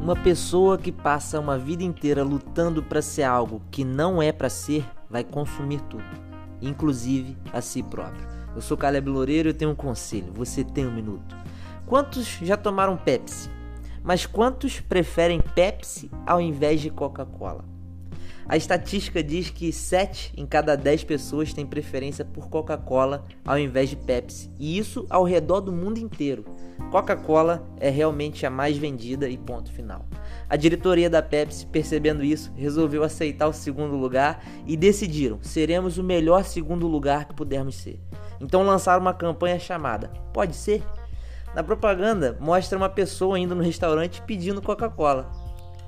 Uma pessoa que passa uma vida inteira lutando para ser algo que não é para ser, vai consumir tudo, inclusive a si próprio. Eu sou Caleb Loureiro e eu tenho um conselho. Você tem um minuto. Quantos já tomaram Pepsi? Mas quantos preferem Pepsi ao invés de Coca-Cola? A estatística diz que 7 em cada 10 pessoas têm preferência por Coca-Cola ao invés de Pepsi, e isso ao redor do mundo inteiro. Coca-Cola é realmente a mais vendida e ponto final. A diretoria da Pepsi, percebendo isso, resolveu aceitar o segundo lugar e decidiram: seremos o melhor segundo lugar que pudermos ser. Então lançaram uma campanha chamada Pode ser? Na propaganda mostra uma pessoa indo no restaurante pedindo Coca-Cola.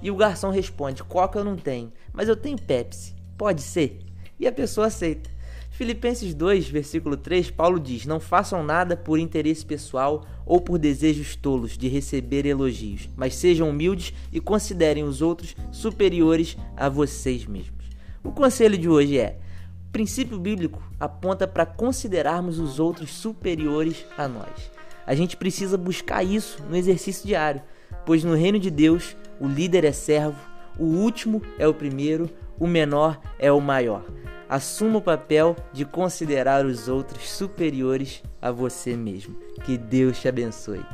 E o garçom responde: Coca eu não tenho, mas eu tenho Pepsi. Pode ser? E a pessoa aceita. Filipenses 2, versículo 3, Paulo diz: Não façam nada por interesse pessoal ou por desejos tolos de receber elogios, mas sejam humildes e considerem os outros superiores a vocês mesmos. O conselho de hoje é: o princípio bíblico aponta para considerarmos os outros superiores a nós. A gente precisa buscar isso no exercício diário, pois no reino de Deus o líder é servo, o último é o primeiro, o menor é o maior. Assuma o papel de considerar os outros superiores a você mesmo. Que Deus te abençoe.